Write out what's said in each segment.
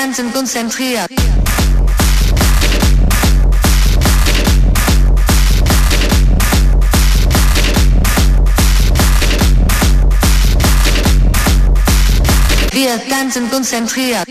Ganzen konzentriert. Wir tanzen konzentriert.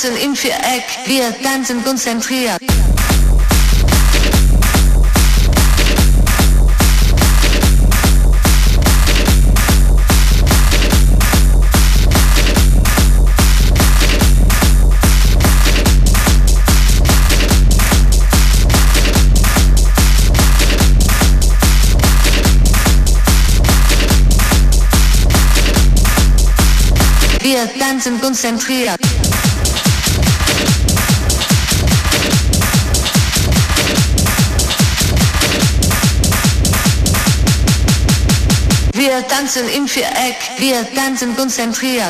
tanzen im Viereck, wir tanzen konzentriert. Wir tanzen konzentriert. Wir tanzen im Viereck, wir tanzen konzentriert.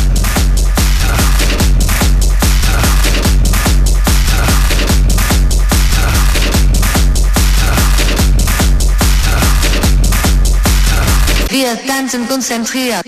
Wir tanzen konzentriert.